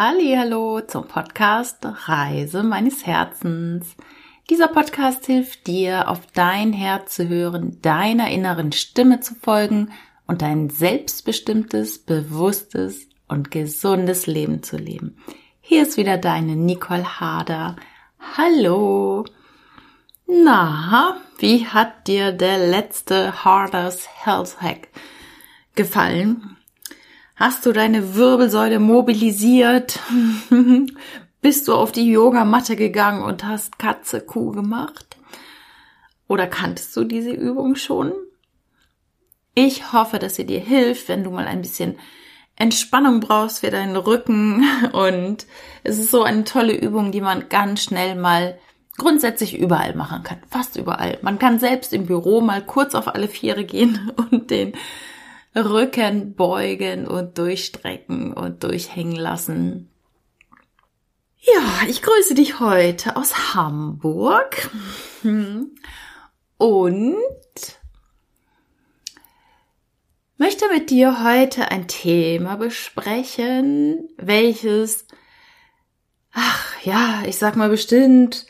Hallo zum Podcast Reise meines Herzens. Dieser Podcast hilft dir, auf dein Herz zu hören, deiner inneren Stimme zu folgen und ein selbstbestimmtes, bewusstes und gesundes Leben zu leben. Hier ist wieder deine Nicole Hader. Hallo. Na, wie hat dir der letzte Harders Health Hack gefallen? Hast du deine Wirbelsäule mobilisiert? Bist du auf die Yogamatte gegangen und hast Katze Kuh gemacht? Oder kanntest du diese Übung schon? Ich hoffe, dass sie dir hilft, wenn du mal ein bisschen Entspannung brauchst für deinen Rücken. Und es ist so eine tolle Übung, die man ganz schnell mal grundsätzlich überall machen kann. Fast überall. Man kann selbst im Büro mal kurz auf alle Viere gehen und den Rücken beugen und durchstrecken und durchhängen lassen. Ja, ich grüße dich heute aus Hamburg und möchte mit dir heute ein Thema besprechen, welches, ach ja, ich sag mal bestimmt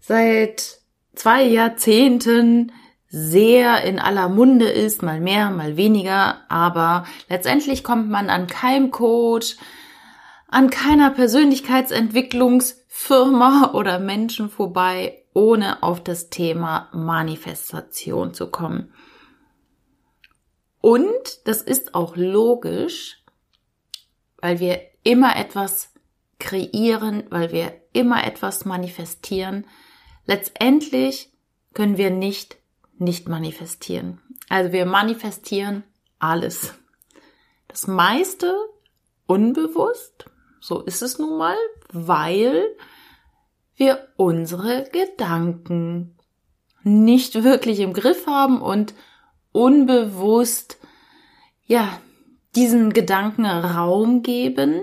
seit zwei Jahrzehnten sehr in aller Munde ist, mal mehr, mal weniger, aber letztendlich kommt man an keinem Coach, an keiner Persönlichkeitsentwicklungsfirma oder Menschen vorbei, ohne auf das Thema Manifestation zu kommen. Und das ist auch logisch, weil wir immer etwas kreieren, weil wir immer etwas manifestieren. Letztendlich können wir nicht nicht manifestieren. Also wir manifestieren alles. Das meiste unbewusst, so ist es nun mal, weil wir unsere Gedanken nicht wirklich im Griff haben und unbewusst, ja, diesen Gedanken Raum geben.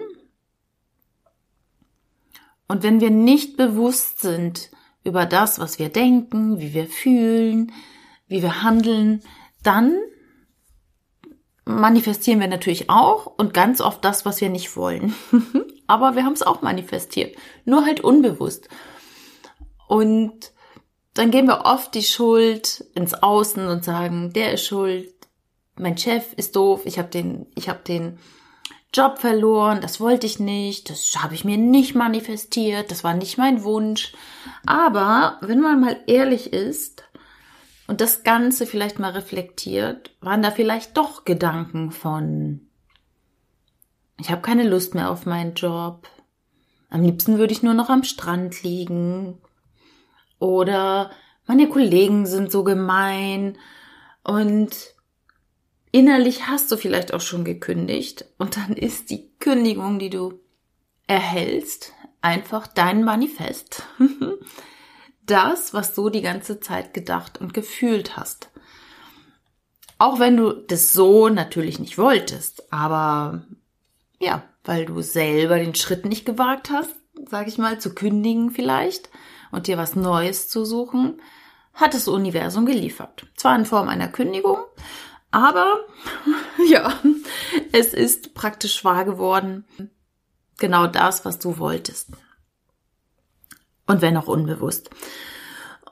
Und wenn wir nicht bewusst sind über das, was wir denken, wie wir fühlen, wie wir handeln, dann manifestieren wir natürlich auch und ganz oft das, was wir nicht wollen. Aber wir haben es auch manifestiert, nur halt unbewusst. Und dann geben wir oft die Schuld ins Außen und sagen, der ist schuld, mein Chef ist doof, ich habe den, ich habe den Job verloren, das wollte ich nicht, das habe ich mir nicht manifestiert, das war nicht mein Wunsch. Aber wenn man mal ehrlich ist, und das Ganze vielleicht mal reflektiert, waren da vielleicht doch Gedanken von, ich habe keine Lust mehr auf meinen Job, am liebsten würde ich nur noch am Strand liegen. Oder meine Kollegen sind so gemein. Und innerlich hast du vielleicht auch schon gekündigt. Und dann ist die Kündigung, die du erhältst, einfach dein Manifest. das, was du die ganze Zeit gedacht und gefühlt hast. Auch wenn du das so natürlich nicht wolltest, aber ja, weil du selber den Schritt nicht gewagt hast, sag ich mal, zu kündigen vielleicht und dir was Neues zu suchen, hat das Universum geliefert. Zwar in Form einer Kündigung, aber ja, es ist praktisch wahr geworden. Genau das, was du wolltest und wenn auch unbewusst.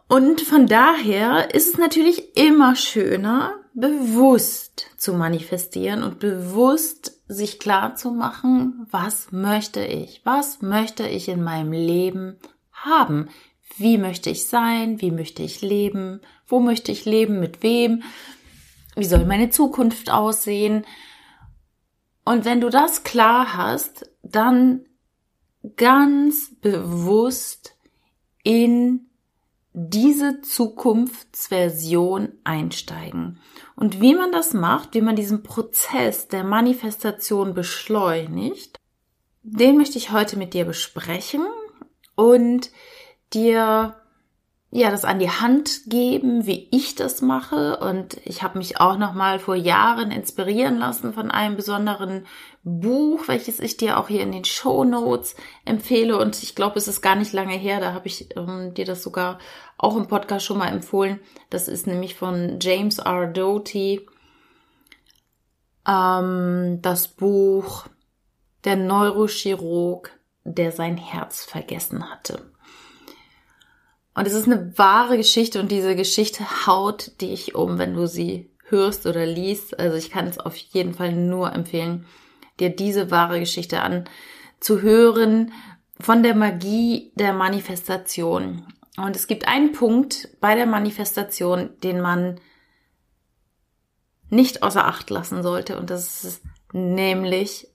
Und von daher ist es natürlich immer schöner, bewusst zu manifestieren und bewusst sich klar zu machen, was möchte ich? Was möchte ich in meinem Leben haben? Wie möchte ich sein? Wie möchte ich leben? Wo möchte ich leben? Mit wem? Wie soll meine Zukunft aussehen? Und wenn du das klar hast, dann ganz bewusst in diese Zukunftsversion einsteigen. Und wie man das macht, wie man diesen Prozess der Manifestation beschleunigt, den möchte ich heute mit dir besprechen und dir ja, das an die Hand geben, wie ich das mache. Und ich habe mich auch noch mal vor Jahren inspirieren lassen von einem besonderen Buch, welches ich dir auch hier in den Show Notes empfehle. Und ich glaube, es ist gar nicht lange her. Da habe ich ähm, dir das sogar auch im Podcast schon mal empfohlen. Das ist nämlich von James R. Doty. Ähm, das Buch der Neurochirurg, der sein Herz vergessen hatte. Und es ist eine wahre Geschichte und diese Geschichte haut dich um, wenn du sie hörst oder liest. Also ich kann es auf jeden Fall nur empfehlen, dir diese wahre Geschichte anzuhören von der Magie der Manifestation. Und es gibt einen Punkt bei der Manifestation, den man nicht außer Acht lassen sollte. Und das ist nämlich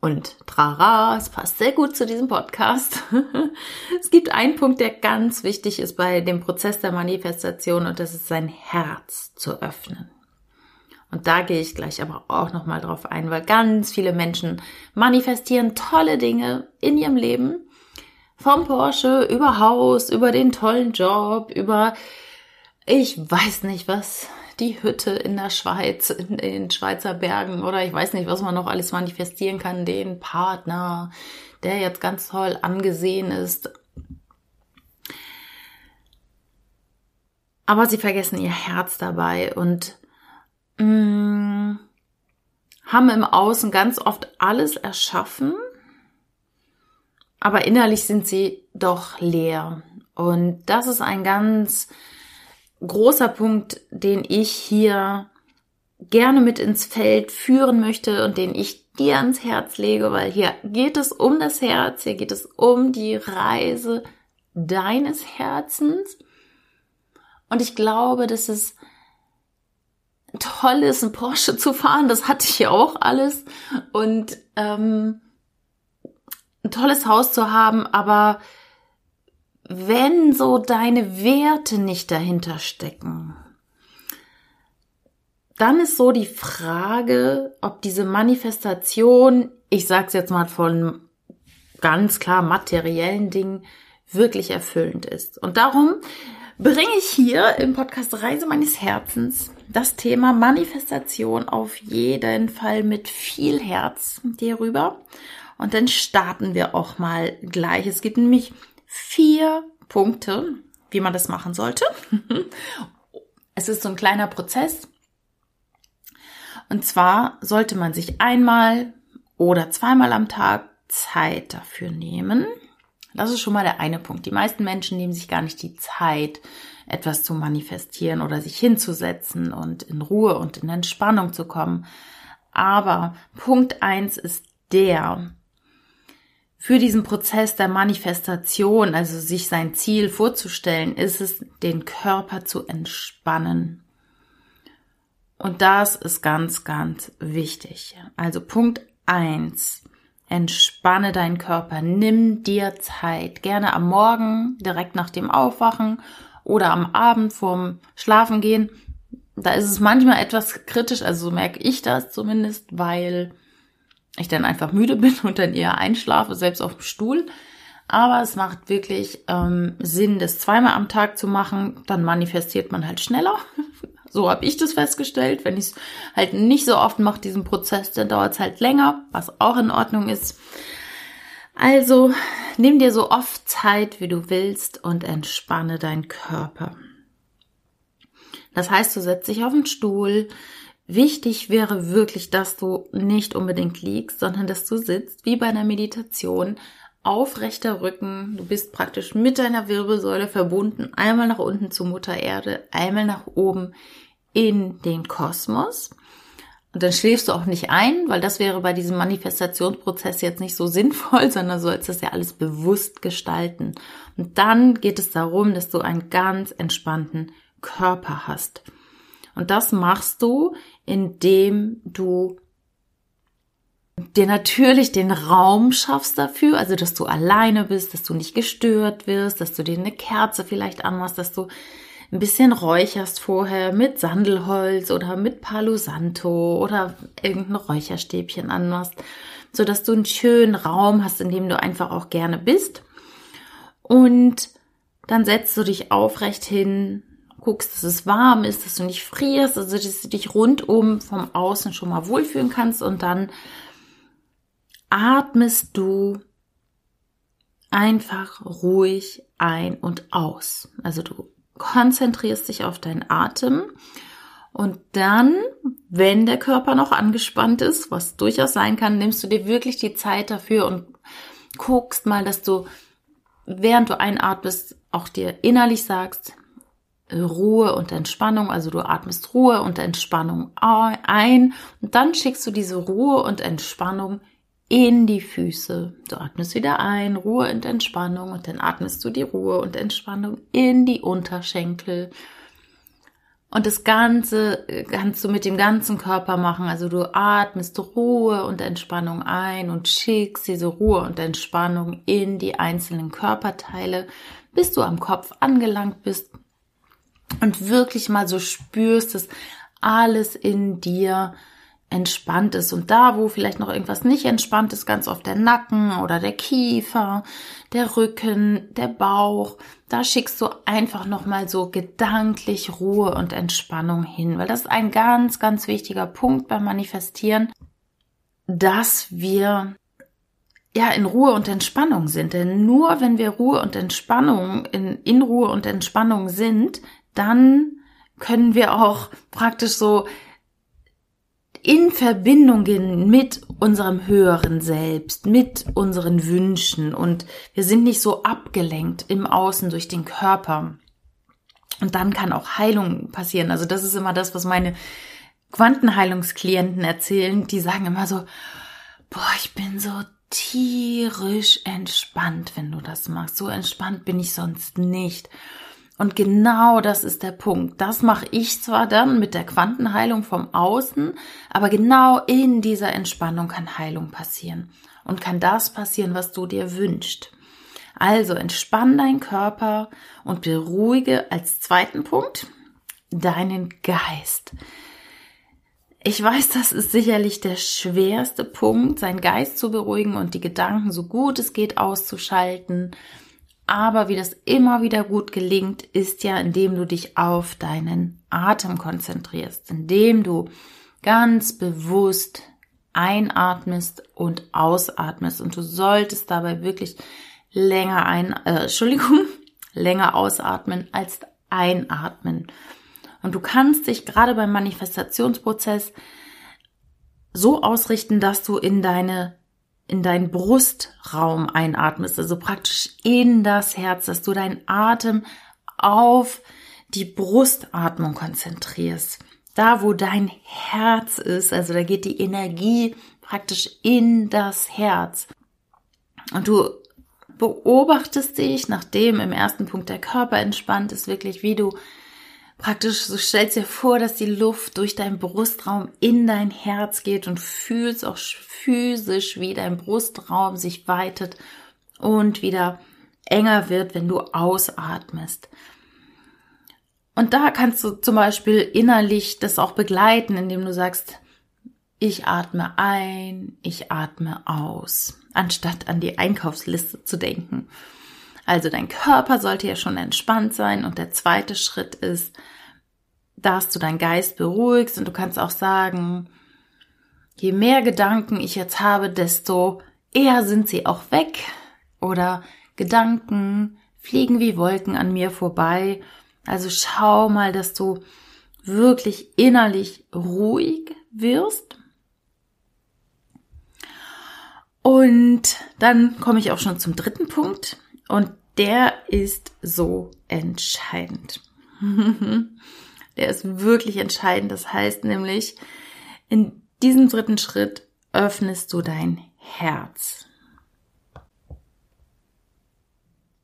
und trara, es passt sehr gut zu diesem Podcast. es gibt einen Punkt, der ganz wichtig ist bei dem Prozess der Manifestation und das ist sein Herz zu öffnen. Und da gehe ich gleich aber auch nochmal drauf ein, weil ganz viele Menschen manifestieren tolle Dinge in ihrem Leben. Vom Porsche über Haus, über den tollen Job, über ich weiß nicht was, die Hütte in der Schweiz, in den Schweizer Bergen oder ich weiß nicht, was man noch alles manifestieren kann, den Partner, der jetzt ganz toll angesehen ist. Aber sie vergessen ihr Herz dabei und mh, mm, haben im Außen ganz oft alles erschaffen, aber innerlich sind sie doch leer. Und das ist ein ganz großer Punkt, den ich hier gerne mit ins Feld führen möchte und den ich dir ans Herz lege, weil hier geht es um das Herz, hier geht es um die Reise deines Herzens. Und ich glaube, dass es toll ist, ein Porsche zu fahren. Das hatte ich ja auch alles. Und ähm, ein tolles Haus zu haben, aber wenn so deine Werte nicht dahinter stecken, dann ist so die Frage, ob diese Manifestation, ich sag's jetzt mal von ganz klar materiellen Dingen, wirklich erfüllend ist. Und darum bringe ich hier im Podcast Reise meines Herzens das Thema Manifestation auf jeden Fall mit viel Herz dir rüber. Und dann starten wir auch mal gleich. Es gibt nämlich vier Punkte, wie man das machen sollte. es ist so ein kleiner Prozess. Und zwar sollte man sich einmal oder zweimal am Tag Zeit dafür nehmen. Das ist schon mal der eine Punkt. Die meisten Menschen nehmen sich gar nicht die Zeit, etwas zu manifestieren oder sich hinzusetzen und in Ruhe und in Entspannung zu kommen. Aber Punkt eins ist der, für diesen Prozess der Manifestation, also sich sein Ziel vorzustellen, ist es, den Körper zu entspannen. Und das ist ganz, ganz wichtig. Also Punkt eins: Entspanne deinen Körper. Nimm dir Zeit. Gerne am Morgen, direkt nach dem Aufwachen oder am Abend vorm Schlafengehen. Da ist es manchmal etwas kritisch, also so merke ich das zumindest, weil ich dann einfach müde bin und dann eher einschlafe, selbst auf dem Stuhl. Aber es macht wirklich ähm, Sinn, das zweimal am Tag zu machen. Dann manifestiert man halt schneller. so habe ich das festgestellt. Wenn ich es halt nicht so oft mache, diesen Prozess, dann dauert es halt länger, was auch in Ordnung ist. Also nimm dir so oft Zeit, wie du willst und entspanne deinen Körper. Das heißt, du setzt dich auf den Stuhl, Wichtig wäre wirklich, dass du nicht unbedingt liegst, sondern dass du sitzt, wie bei einer Meditation, aufrechter Rücken. Du bist praktisch mit deiner Wirbelsäule verbunden, einmal nach unten zu Mutter Erde, einmal nach oben in den Kosmos. Und dann schläfst du auch nicht ein, weil das wäre bei diesem Manifestationsprozess jetzt nicht so sinnvoll, sondern sollst das ja alles bewusst gestalten. Und dann geht es darum, dass du einen ganz entspannten Körper hast. Und das machst du, indem du dir natürlich den Raum schaffst dafür, also dass du alleine bist, dass du nicht gestört wirst, dass du dir eine Kerze vielleicht anmachst, dass du ein bisschen räucherst vorher mit Sandelholz oder mit Palo Santo oder irgendein Räucherstäbchen anmachst, so dass du einen schönen Raum hast, in dem du einfach auch gerne bist. Und dann setzt du dich aufrecht hin, guckst, dass es warm ist, dass du nicht frierst, also dass du dich rundum vom Außen schon mal wohlfühlen kannst und dann atmest du einfach ruhig ein und aus. Also du konzentrierst dich auf deinen Atem Und dann, wenn der Körper noch angespannt ist, was durchaus sein kann, nimmst du dir wirklich die Zeit dafür und guckst mal, dass du, während du einatmest, auch dir innerlich sagst, Ruhe und Entspannung, also du atmest Ruhe und Entspannung ein und dann schickst du diese Ruhe und Entspannung in die Füße. Du atmest wieder ein, Ruhe und Entspannung und dann atmest du die Ruhe und Entspannung in die Unterschenkel. Und das Ganze äh, kannst du mit dem ganzen Körper machen. Also du atmest Ruhe und Entspannung ein und schickst diese Ruhe und Entspannung in die einzelnen Körperteile, bis du am Kopf angelangt bist und wirklich mal so spürst, dass alles in dir entspannt ist. Und da, wo vielleicht noch irgendwas nicht entspannt ist, ganz oft der Nacken oder der Kiefer, der Rücken, der Bauch, da schickst du einfach nochmal so gedanklich Ruhe und Entspannung hin, weil das ist ein ganz, ganz wichtiger Punkt beim Manifestieren, dass wir ja in Ruhe und Entspannung sind. Denn nur wenn wir Ruhe und Entspannung in, in Ruhe und Entspannung sind, dann können wir auch praktisch so in Verbindung gehen mit unserem höheren Selbst, mit unseren Wünschen und wir sind nicht so abgelenkt im Außen durch den Körper. Und dann kann auch Heilung passieren. Also das ist immer das, was meine Quantenheilungsklienten erzählen. Die sagen immer so, boah, ich bin so tierisch entspannt, wenn du das machst. So entspannt bin ich sonst nicht. Und genau das ist der Punkt. Das mache ich zwar dann mit der Quantenheilung vom Außen, aber genau in dieser Entspannung kann Heilung passieren und kann das passieren, was du dir wünschst. Also entspann deinen Körper und beruhige als zweiten Punkt deinen Geist. Ich weiß, das ist sicherlich der schwerste Punkt, seinen Geist zu beruhigen und die Gedanken so gut es geht auszuschalten aber wie das immer wieder gut gelingt, ist ja, indem du dich auf deinen Atem konzentrierst, indem du ganz bewusst einatmest und ausatmest. Und du solltest dabei wirklich länger ein, äh, Entschuldigung, länger ausatmen als einatmen. Und du kannst dich gerade beim Manifestationsprozess so ausrichten, dass du in deine in deinen Brustraum einatmest, also praktisch in das Herz, dass du deinen Atem auf die Brustatmung konzentrierst. Da, wo dein Herz ist, also da geht die Energie praktisch in das Herz. Und du beobachtest dich, nachdem im ersten Punkt der Körper entspannt ist, wirklich, wie du praktisch, so stellst dir vor, dass die Luft durch deinen Brustraum in dein Herz geht und fühlst auch physisch, wie dein Brustraum sich weitet und wieder enger wird, wenn du ausatmest. Und da kannst du zum Beispiel innerlich das auch begleiten, indem du sagst, ich atme ein, ich atme aus, anstatt an die Einkaufsliste zu denken. Also dein Körper sollte ja schon entspannt sein und der zweite Schritt ist, dass du deinen Geist beruhigst und du kannst auch sagen, je mehr Gedanken ich jetzt habe, desto eher sind sie auch weg oder Gedanken fliegen wie Wolken an mir vorbei. Also schau mal, dass du wirklich innerlich ruhig wirst. Und dann komme ich auch schon zum dritten Punkt. Und der ist so entscheidend. der ist wirklich entscheidend. Das heißt nämlich, in diesem dritten Schritt öffnest du dein Herz.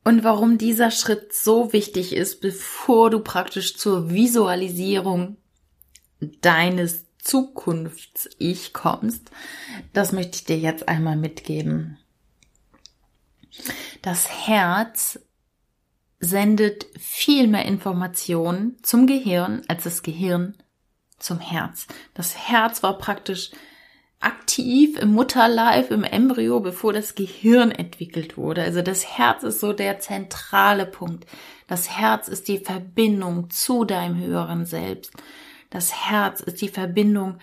Und warum dieser Schritt so wichtig ist, bevor du praktisch zur Visualisierung deines Zukunfts-Ich kommst, das möchte ich dir jetzt einmal mitgeben. Das Herz sendet viel mehr Informationen zum Gehirn als das Gehirn zum Herz. Das Herz war praktisch aktiv im Mutterleib, im Embryo, bevor das Gehirn entwickelt wurde. Also das Herz ist so der zentrale Punkt. Das Herz ist die Verbindung zu deinem höheren Selbst. Das Herz ist die Verbindung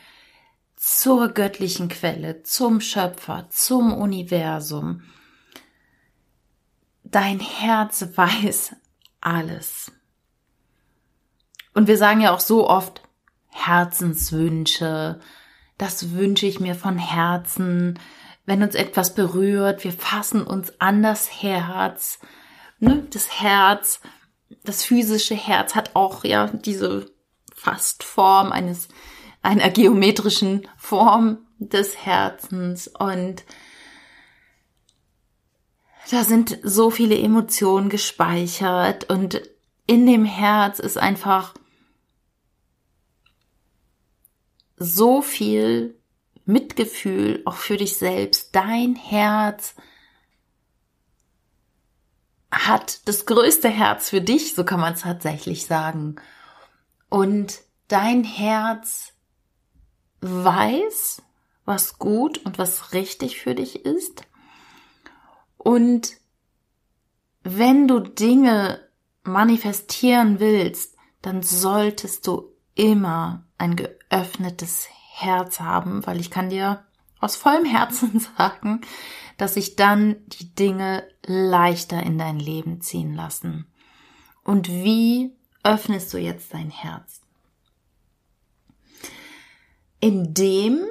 zur göttlichen Quelle, zum Schöpfer, zum Universum. Dein Herz weiß alles. Und wir sagen ja auch so oft, Herzenswünsche. Das wünsche ich mir von Herzen. Wenn uns etwas berührt, wir fassen uns an das Herz. Ne? Das Herz, das physische Herz hat auch ja diese fast Form eines einer geometrischen Form des Herzens und da sind so viele Emotionen gespeichert und in dem Herz ist einfach so viel Mitgefühl auch für dich selbst. Dein Herz hat das größte Herz für dich, so kann man es tatsächlich sagen. Und dein Herz weiß, was gut und was richtig für dich ist. Und wenn du Dinge manifestieren willst, dann solltest du immer ein geöffnetes Herz haben, weil ich kann dir aus vollem Herzen sagen, dass sich dann die Dinge leichter in dein Leben ziehen lassen. Und wie öffnest du jetzt dein Herz? Indem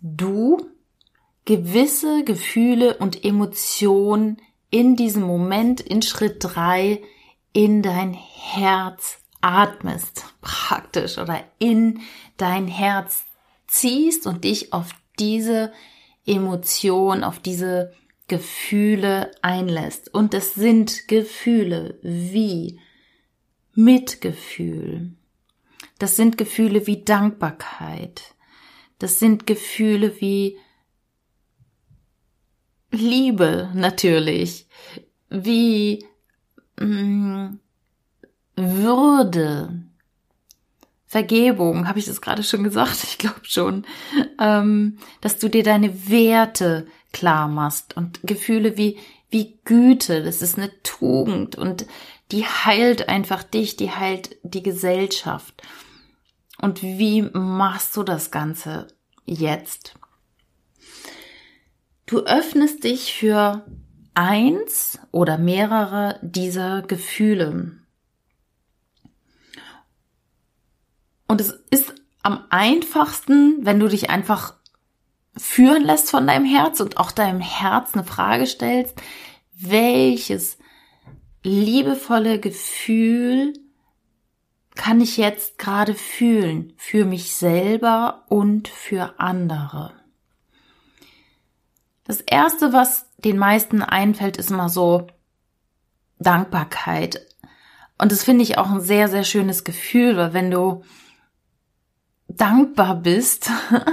du gewisse Gefühle und Emotionen in diesem Moment in Schritt drei in dein Herz atmest, praktisch, oder in dein Herz ziehst und dich auf diese Emotion, auf diese Gefühle einlässt. Und es sind Gefühle wie Mitgefühl. Das sind Gefühle wie Dankbarkeit. Das sind Gefühle wie Liebe natürlich, wie mh, mm, Würde, Vergebung, habe ich das gerade schon gesagt? Ich glaube schon, ähm, dass du dir deine Werte klar machst und Gefühle wie wie Güte, das ist eine Tugend und die heilt einfach dich, die heilt die Gesellschaft. Und wie machst du das Ganze jetzt? Du öffnest dich für eins oder mehrere dieser Gefühle. Und es ist am einfachsten, wenn du dich einfach führen lässt von deinem Herz und auch deinem Herz eine Frage stellst, welches liebevolle Gefühl kann ich jetzt gerade fühlen für mich selber und für andere. Das erste, was den meisten einfällt, ist immer so Dankbarkeit. Und das finde ich auch ein sehr, sehr schönes Gefühl, weil wenn du dankbar bist,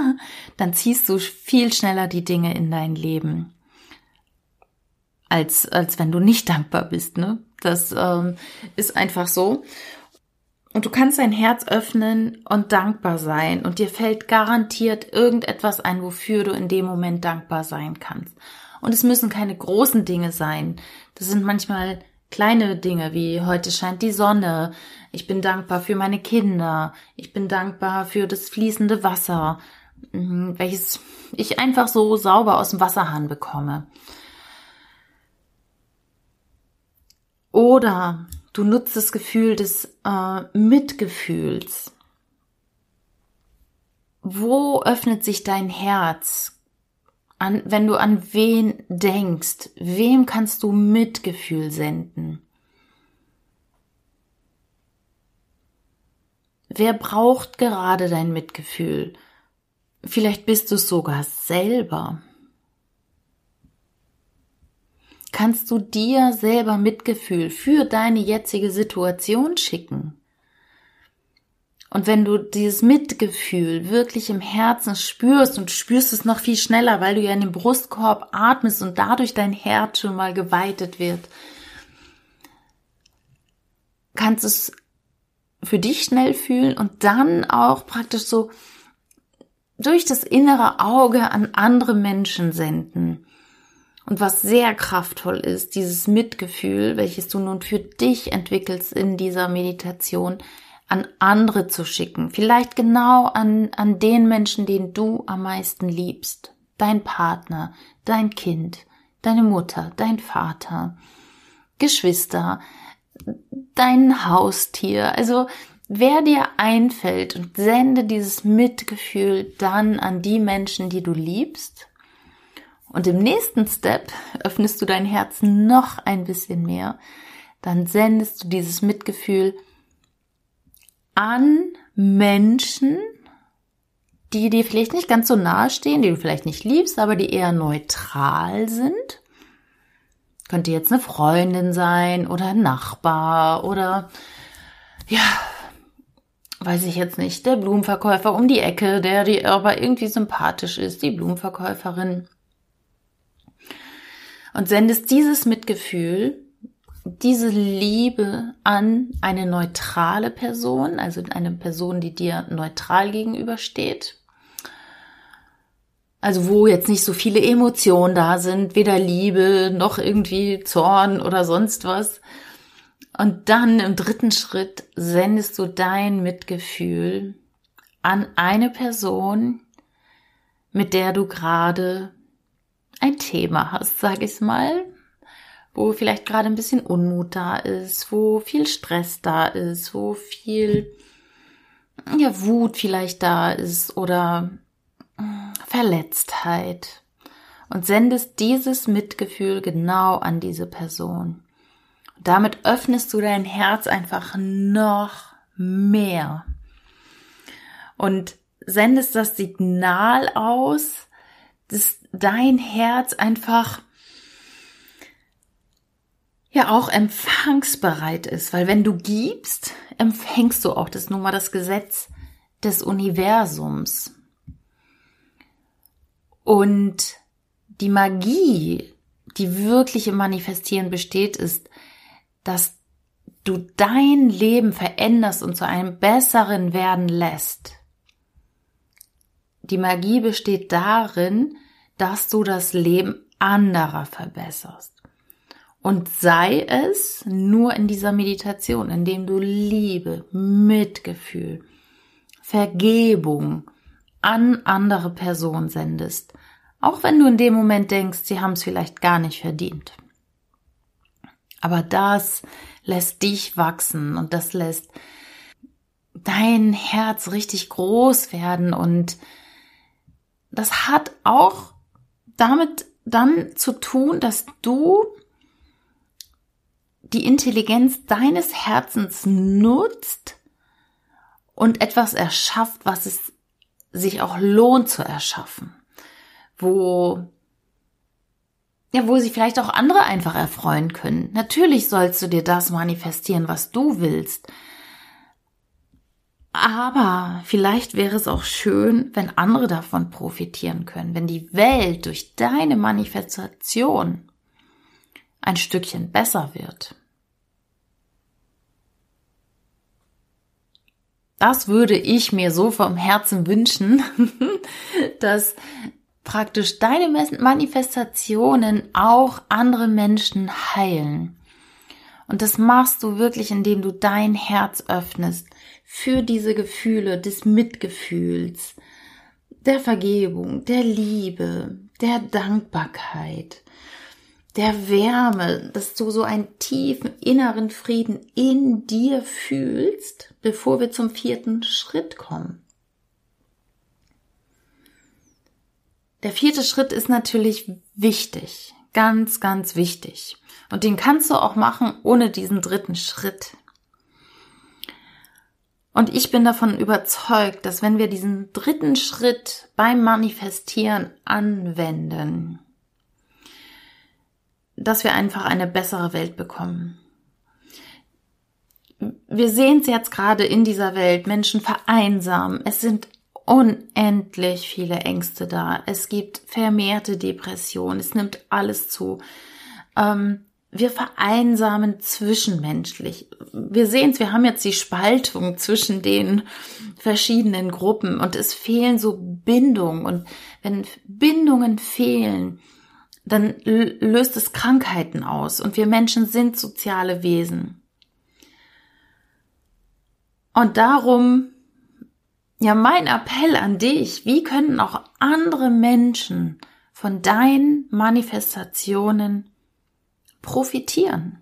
dann ziehst du viel schneller die Dinge in dein Leben. Als, als wenn du nicht dankbar bist, ne? Das ähm, ist einfach so. Und du kannst dein Herz öffnen und dankbar sein. Und dir fällt garantiert irgendetwas ein, wofür du in dem Moment dankbar sein kannst. Und es müssen keine großen Dinge sein. Das sind manchmal kleine Dinge wie heute scheint die Sonne. Ich bin dankbar für meine Kinder. Ich bin dankbar für das fließende Wasser, mhm, welches ich einfach so sauber aus dem Wasserhahn bekomme. Oder Du nutzt das Gefühl des äh, Mitgefühls. Wo öffnet sich dein Herz? An, wenn du an wen denkst, wem kannst du Mitgefühl senden? Wer braucht gerade dein Mitgefühl? Vielleicht bist du es sogar selber kannst du dir selber Mitgefühl für deine jetzige Situation schicken. Und wenn du dieses Mitgefühl wirklich im Herzen spürst und spürst es noch viel schneller, weil du ja in den Brustkorb atmest und dadurch dein Herz schon mal geweitet wird, kannst es für dich schnell fühlen und dann auch praktisch so durch das innere Auge an andere Menschen senden. Und was sehr kraftvoll ist, dieses Mitgefühl, welches du nun für dich entwickelst in dieser Meditation, an andere zu schicken. Vielleicht genau an, an den Menschen, den du am meisten liebst. Dein Partner, dein Kind, deine Mutter, dein Vater, Geschwister, dein Haustier. Also wer dir einfällt und sende dieses Mitgefühl dann an die Menschen, die du liebst. Und im nächsten Step öffnest du dein Herz noch ein bisschen mehr. Dann sendest du dieses Mitgefühl an Menschen, die dir vielleicht nicht ganz so nahe stehen, die du vielleicht nicht liebst, aber die eher neutral sind. Könnte jetzt eine Freundin sein oder ein Nachbar oder ja, weiß ich jetzt nicht, der Blumenverkäufer um die Ecke, der dir aber irgendwie sympathisch ist, die Blumenverkäuferin. Und sendest dieses Mitgefühl, diese Liebe an eine neutrale Person, also eine Person, die dir neutral gegenübersteht. Also wo jetzt nicht so viele Emotionen da sind, weder Liebe noch irgendwie Zorn oder sonst was, und dann im dritten Schritt sendest du dein Mitgefühl an eine Person, mit der du gerade ein Thema hast, sag ich mal, wo vielleicht gerade ein bisschen Unmut da ist, wo viel Stress da ist, wo viel ja, Wut vielleicht da ist oder Verletztheit und sendest dieses Mitgefühl genau an diese Person. Damit öffnest du dein Herz einfach noch mehr und sendest das Signal aus, dass dein Herz einfach ja auch empfangsbereit ist, weil wenn du gibst, empfängst du auch. Das ist nun mal das Gesetz des Universums. Und die Magie, die wirklich im Manifestieren besteht, ist, dass du dein Leben veränderst und zu einem besseren werden lässt. Die Magie besteht darin, dass du das Leben anderer verbesserst. Und sei es nur in dieser Meditation, indem du Liebe, Mitgefühl, Vergebung an andere Personen sendest, auch wenn du in dem Moment denkst, sie haben es vielleicht gar nicht verdient. Aber das lässt dich wachsen und das lässt dein Herz richtig groß werden und das hat auch damit dann zu tun, dass du die Intelligenz deines Herzens nutzt und etwas erschafft, was es sich auch lohnt zu erschaffen, wo ja, wo sich vielleicht auch andere einfach erfreuen können. Natürlich sollst du dir das manifestieren, was du willst. Aber vielleicht wäre es auch schön, wenn andere davon profitieren können, wenn die Welt durch deine Manifestation ein Stückchen besser wird. Das würde ich mir so vom Herzen wünschen, dass praktisch deine Manifestationen auch andere Menschen heilen. Und das machst du wirklich, indem du dein Herz öffnest für diese Gefühle des Mitgefühls, der Vergebung, der Liebe, der Dankbarkeit, der Wärme, dass du so einen tiefen inneren Frieden in dir fühlst, bevor wir zum vierten Schritt kommen. Der vierte Schritt ist natürlich wichtig, ganz, ganz wichtig. Und den kannst du auch machen ohne diesen dritten Schritt. Und ich bin davon überzeugt, dass wenn wir diesen dritten Schritt beim Manifestieren anwenden, dass wir einfach eine bessere Welt bekommen. Wir sehen es jetzt gerade in dieser Welt. Menschen vereinsamen. Es sind unendlich viele Ängste da. Es gibt vermehrte Depressionen. Es nimmt alles zu. Ähm, wir vereinsamen zwischenmenschlich. Wir sehen es, wir haben jetzt die Spaltung zwischen den verschiedenen Gruppen und es fehlen so Bindungen. Und wenn Bindungen fehlen, dann löst es Krankheiten aus. Und wir Menschen sind soziale Wesen. Und darum ja, mein Appell an dich, wie können auch andere Menschen von deinen Manifestationen profitieren?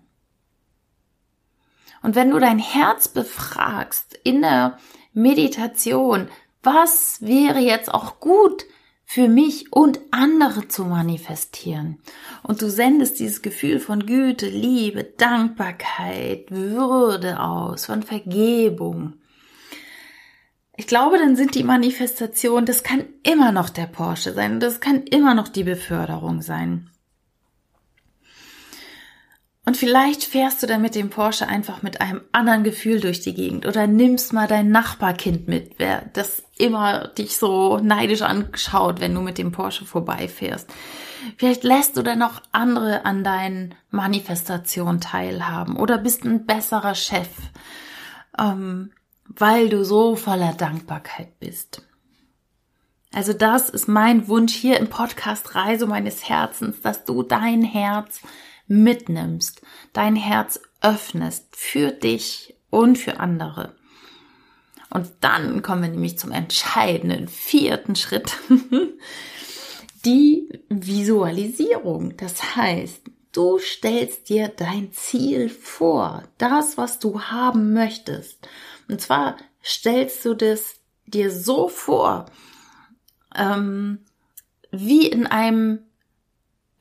Und wenn du dein Herz befragst in der Meditation, was wäre jetzt auch gut für mich und andere zu manifestieren. Und du sendest dieses Gefühl von Güte, Liebe, Dankbarkeit, Würde aus, von Vergebung. Ich glaube, dann sind die Manifestationen, das kann immer noch der Porsche sein, das kann immer noch die Beförderung sein. Und vielleicht fährst du dann mit dem Porsche einfach mit einem anderen Gefühl durch die Gegend oder nimmst mal dein Nachbarkind mit, wer das immer dich so neidisch anschaut, wenn du mit dem Porsche vorbeifährst. Vielleicht lässt du dann auch andere an deinen Manifestationen teilhaben oder bist ein besserer Chef, ähm, weil du so voller Dankbarkeit bist. Also das ist mein Wunsch hier im Podcast Reise meines Herzens, dass du dein Herz mitnimmst, dein Herz öffnest für dich und für andere. Und dann kommen wir nämlich zum entscheidenden vierten Schritt, die Visualisierung. Das heißt, du stellst dir dein Ziel vor, das, was du haben möchtest. Und zwar stellst du das dir so vor, ähm, wie in einem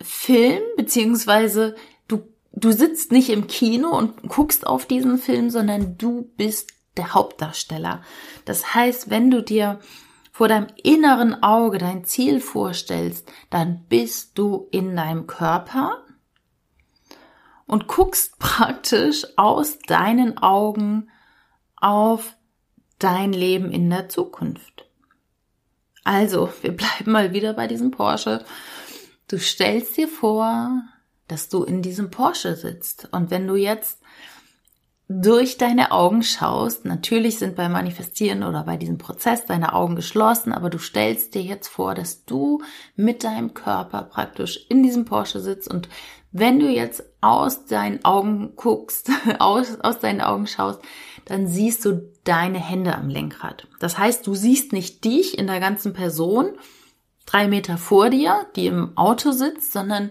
Film, beziehungsweise du, du sitzt nicht im Kino und guckst auf diesen Film, sondern du bist der Hauptdarsteller. Das heißt, wenn du dir vor deinem inneren Auge dein Ziel vorstellst, dann bist du in deinem Körper und guckst praktisch aus deinen Augen auf dein Leben in der Zukunft. Also, wir bleiben mal wieder bei diesem Porsche Du stellst dir vor, dass du in diesem Porsche sitzt. Und wenn du jetzt durch deine Augen schaust, natürlich sind beim Manifestieren oder bei diesem Prozess deine Augen geschlossen, aber du stellst dir jetzt vor, dass du mit deinem Körper praktisch in diesem Porsche sitzt und wenn du jetzt aus deinen Augen guckst, aus, aus deinen Augen schaust, dann siehst du deine Hände am Lenkrad. Das heißt, du siehst nicht dich in der ganzen Person, drei Meter vor dir, die im Auto sitzt, sondern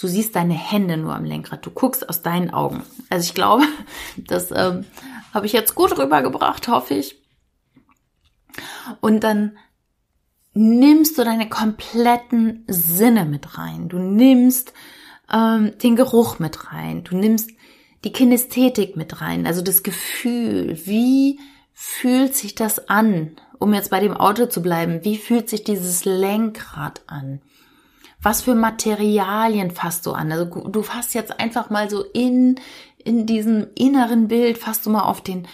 du siehst deine Hände nur am Lenkrad. Du guckst aus deinen Augen. Also ich glaube, das ähm, habe ich jetzt gut rübergebracht, hoffe ich. Und dann nimmst du deine kompletten Sinne mit rein. Du nimmst ähm, den Geruch mit rein. Du nimmst die Kinästhetik mit rein, also das Gefühl. Wie fühlt sich das an? Um jetzt bei dem Auto zu bleiben, wie fühlt sich dieses Lenkrad an? Was für Materialien fasst du an? Also du fasst jetzt einfach mal so in, in diesem inneren Bild, fasst du mal auf den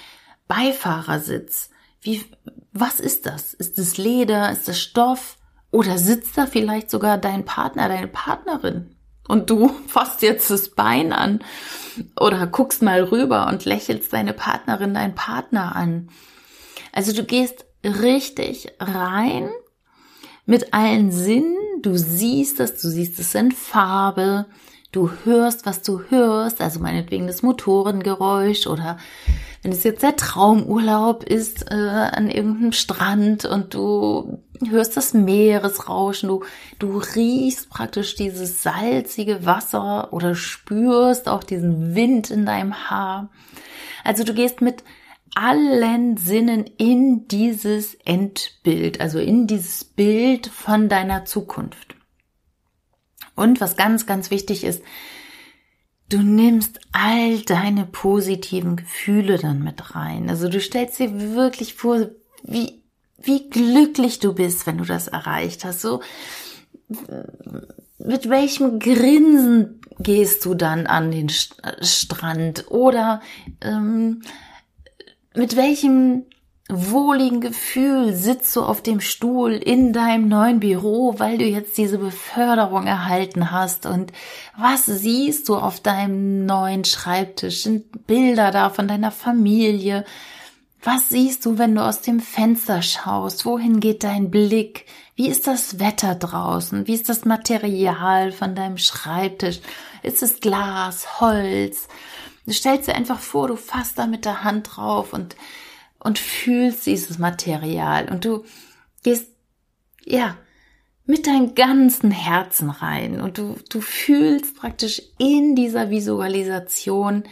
Beifahrersitz. Wie, was ist das? Ist es Leder? Ist es Stoff? Oder sitzt da vielleicht sogar dein Partner, deine Partnerin? Und du fasst jetzt das Bein an oder guckst mal rüber und lächelst deine Partnerin, deinen Partner an. Also du gehst richtig rein mit allen Sinnen. Du siehst es, du siehst es in Farbe, du hörst, was du hörst, also meinetwegen das Motorengeräusch oder wenn es jetzt der Traumurlaub ist äh, an irgendeinem Strand und du hörst das Meeresrauschen, du, du riechst praktisch dieses salzige Wasser oder spürst auch diesen Wind in deinem Haar. Also du gehst mit allen Sinnen in dieses Endbild, also in dieses Bild von deiner Zukunft. Und was ganz, ganz wichtig ist, du nimmst all deine positiven Gefühle dann mit rein. Also du stellst dir wirklich vor, wie, wie glücklich du bist, wenn du das erreicht hast. So, mit welchem Grinsen gehst du dann an den Strand oder ähm, mit welchem wohligen Gefühl sitzt du auf dem Stuhl in deinem neuen Büro, weil du jetzt diese Beförderung erhalten hast und was siehst du auf deinem neuen Schreibtisch? Sind Bilder da von deiner Familie? Was siehst du, wenn du aus dem Fenster schaust? Wohin geht dein Blick? Wie ist das Wetter draußen? Wie ist das Material von deinem Schreibtisch? Ist es Glas, Holz? Du stellst dir einfach vor, du fasst da mit der Hand drauf und, und fühlst dieses Material und du gehst, ja, mit deinem ganzen Herzen rein und du, du fühlst praktisch in dieser Visualisation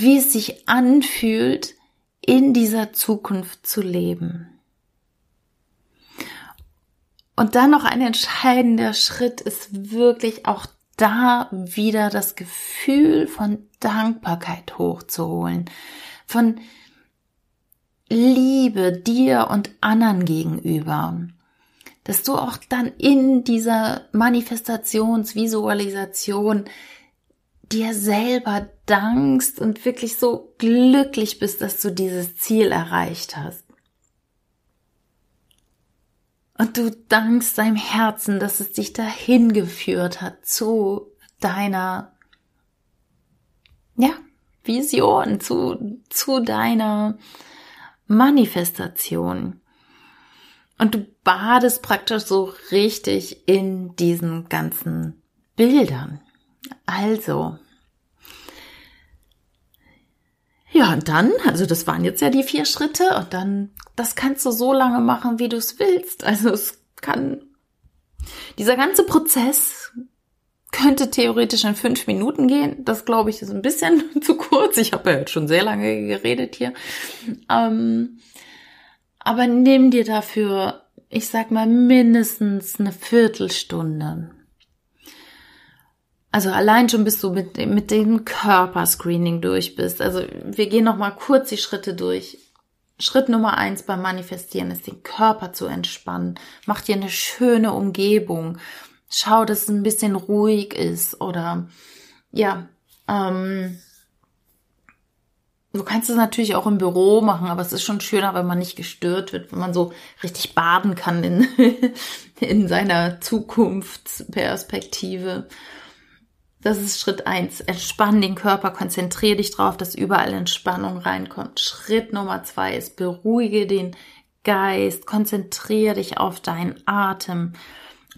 wie es sich anfühlt, in dieser Zukunft zu leben. Und dann noch ein entscheidender Schritt ist wirklich auch da wieder das Gefühl von Dankbarkeit hochzuholen, von Liebe dir und anderen gegenüber, dass du auch dann in dieser Manifestationsvisualisation dir selber dankst und wirklich so glücklich bist, dass du dieses Ziel erreicht hast. Und du dankst deinem Herzen, dass es dich dahin geführt hat zu deiner, ja, Vision, zu, zu deiner Manifestation. Und du badest praktisch so richtig in diesen ganzen Bildern. Also, ja, und dann, also das waren jetzt ja die vier Schritte und dann, das kannst du so lange machen, wie du es willst. Also es kann, dieser ganze Prozess könnte theoretisch in fünf Minuten gehen. Das glaube ich ist ein bisschen zu kurz. Ich habe ja jetzt schon sehr lange geredet hier. Ähm, aber nimm dir dafür, ich sag mal, mindestens eine Viertelstunde. Also allein schon bis du mit, mit dem Körperscreening durch bist. Also wir gehen noch mal kurz die Schritte durch. Schritt Nummer eins beim Manifestieren ist, den Körper zu entspannen. Mach dir eine schöne Umgebung. Schau, dass es ein bisschen ruhig ist oder ja, ähm, Du kannst es natürlich auch im Büro machen, aber es ist schon schöner, wenn man nicht gestört wird, wenn man so richtig baden kann in, in seiner Zukunftsperspektive. Das ist Schritt eins. Entspann den Körper, konzentriere dich drauf, dass überall Entspannung reinkommt. Schritt Nummer zwei ist, beruhige den Geist, konzentriere dich auf deinen Atem.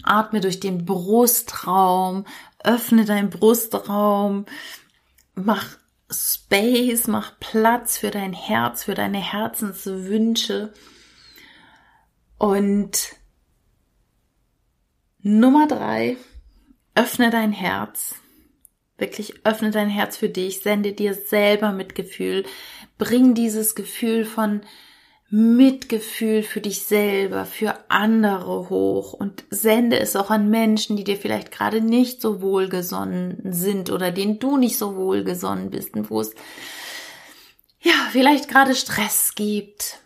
Atme durch den Brustraum, öffne deinen Brustraum, mach Space, mach Platz für dein Herz, für deine Herzenswünsche. Und Nummer drei, öffne dein Herz. Wirklich öffne dein Herz für dich, sende dir selber Mitgefühl, bring dieses Gefühl von Mitgefühl für dich selber, für andere hoch und sende es auch an Menschen, die dir vielleicht gerade nicht so wohlgesonnen sind oder denen du nicht so wohlgesonnen bist und wo es ja vielleicht gerade Stress gibt.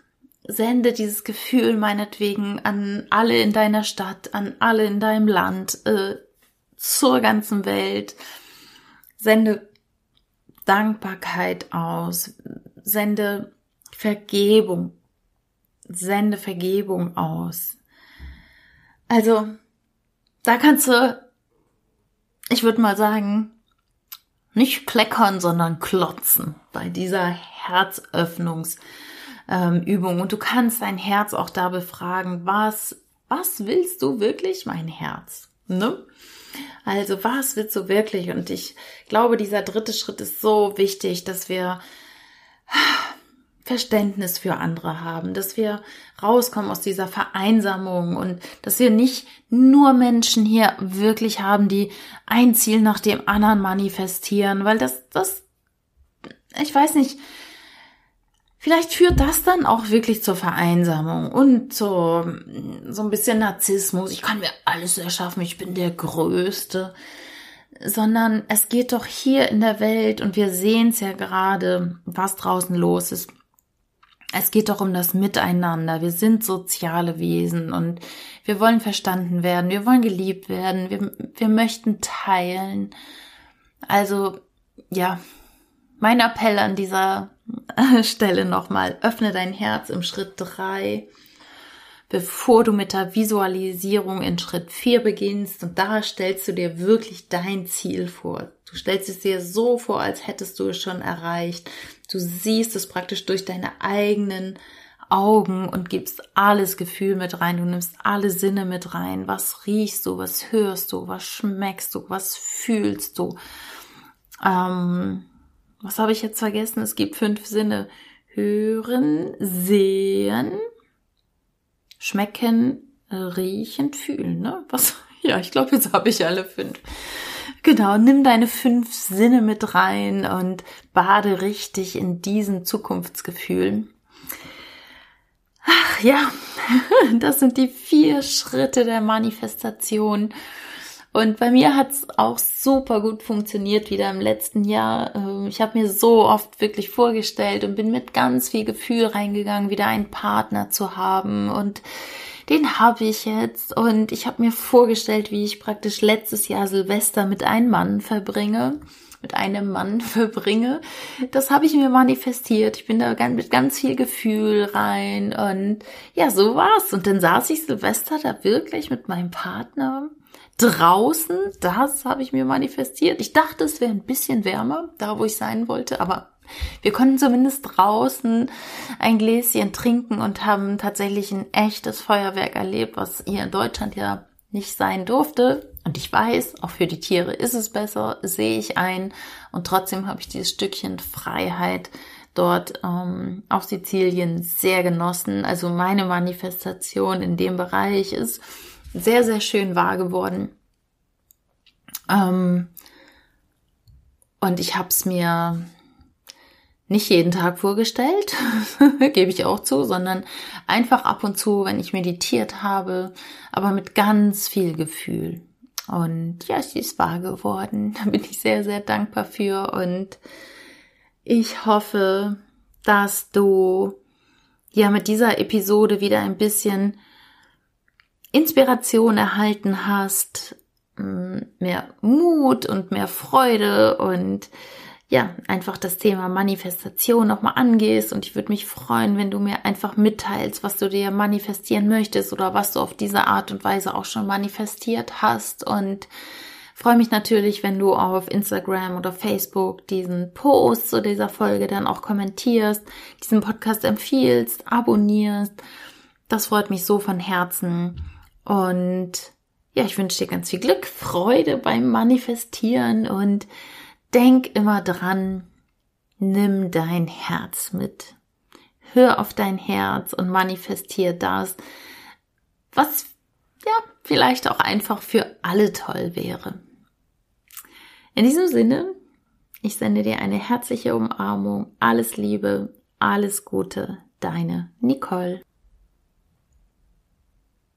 Sende dieses Gefühl meinetwegen an alle in deiner Stadt, an alle in deinem Land, äh, zur ganzen Welt. Sende Dankbarkeit aus, sende Vergebung sende Vergebung aus. Also, da kannst du, ich würde mal sagen, nicht kleckern, sondern klotzen bei dieser Herzöffnungsübung. Ähm, Und du kannst dein Herz auch da befragen, was, was willst du wirklich, mein Herz? Ne? Also, was willst du wirklich? Und ich glaube, dieser dritte Schritt ist so wichtig, dass wir Verständnis für andere haben, dass wir rauskommen aus dieser Vereinsamung und dass wir nicht nur Menschen hier wirklich haben, die ein Ziel nach dem anderen manifestieren, weil das, das, ich weiß nicht, vielleicht führt das dann auch wirklich zur Vereinsamung und zu so ein bisschen Narzissmus. Ich kann mir alles erschaffen, ich bin der Größte sondern es geht doch hier in der Welt und wir sehen es ja gerade, was draußen los ist. Es geht doch um das Miteinander. Wir sind soziale Wesen und wir wollen verstanden werden. Wir wollen geliebt werden. Wir, wir möchten teilen. Also, ja, mein Appell an dieser Stelle nochmal. Öffne dein Herz im Schritt drei bevor du mit der Visualisierung in Schritt 4 beginnst. Und da stellst du dir wirklich dein Ziel vor. Du stellst es dir so vor, als hättest du es schon erreicht. Du siehst es praktisch durch deine eigenen Augen und gibst alles Gefühl mit rein. Du nimmst alle Sinne mit rein. Was riechst du? Was hörst du? Was schmeckst du? Was fühlst du? Ähm, was habe ich jetzt vergessen? Es gibt fünf Sinne. Hören, sehen, schmecken, riechen, fühlen, ne? Was? Ja, ich glaube, jetzt habe ich alle fünf. Genau, nimm deine fünf Sinne mit rein und bade richtig in diesen Zukunftsgefühlen. Ach ja, das sind die vier Schritte der Manifestation. Und bei mir hat's auch super gut funktioniert wieder im letzten Jahr. Ähm, ich habe mir so oft wirklich vorgestellt und bin mit ganz viel Gefühl reingegangen, wieder einen Partner zu haben. Und den habe ich jetzt. Und ich habe mir vorgestellt, wie ich praktisch letztes Jahr Silvester mit einem Mann verbringe mit einem Mann verbringe. Das habe ich mir manifestiert. Ich bin da mit ganz viel Gefühl rein und ja, so war's. Und dann saß ich Silvester da wirklich mit meinem Partner draußen. Das habe ich mir manifestiert. Ich dachte, es wäre ein bisschen wärmer, da wo ich sein wollte, aber wir konnten zumindest draußen ein Gläschen trinken und haben tatsächlich ein echtes Feuerwerk erlebt, was hier in Deutschland ja nicht sein durfte. Und ich weiß, auch für die Tiere ist es besser, sehe ich ein. Und trotzdem habe ich dieses Stückchen Freiheit dort ähm, auf Sizilien sehr genossen. Also meine Manifestation in dem Bereich ist sehr, sehr schön wahr geworden. Ähm, und ich habe es mir nicht jeden Tag vorgestellt, gebe ich auch zu, sondern einfach ab und zu, wenn ich meditiert habe, aber mit ganz viel Gefühl. Und ja, sie ist wahr geworden. Da bin ich sehr, sehr dankbar für. Und ich hoffe, dass du ja mit dieser Episode wieder ein bisschen Inspiration erhalten hast, mehr Mut und mehr Freude und ja, einfach das Thema Manifestation nochmal angehst. Und ich würde mich freuen, wenn du mir einfach mitteilst, was du dir manifestieren möchtest oder was du auf diese Art und Weise auch schon manifestiert hast. Und freue mich natürlich, wenn du auf Instagram oder Facebook diesen Post zu dieser Folge dann auch kommentierst, diesen Podcast empfiehlst, abonnierst. Das freut mich so von Herzen und ja, ich wünsche dir ganz viel Glück, Freude beim Manifestieren und denk immer dran, nimm dein Herz mit. Hör auf dein Herz und manifestier das, was ja vielleicht auch einfach für alle toll wäre. In diesem Sinne, ich sende dir eine herzliche Umarmung, alles Liebe, alles Gute, deine Nicole.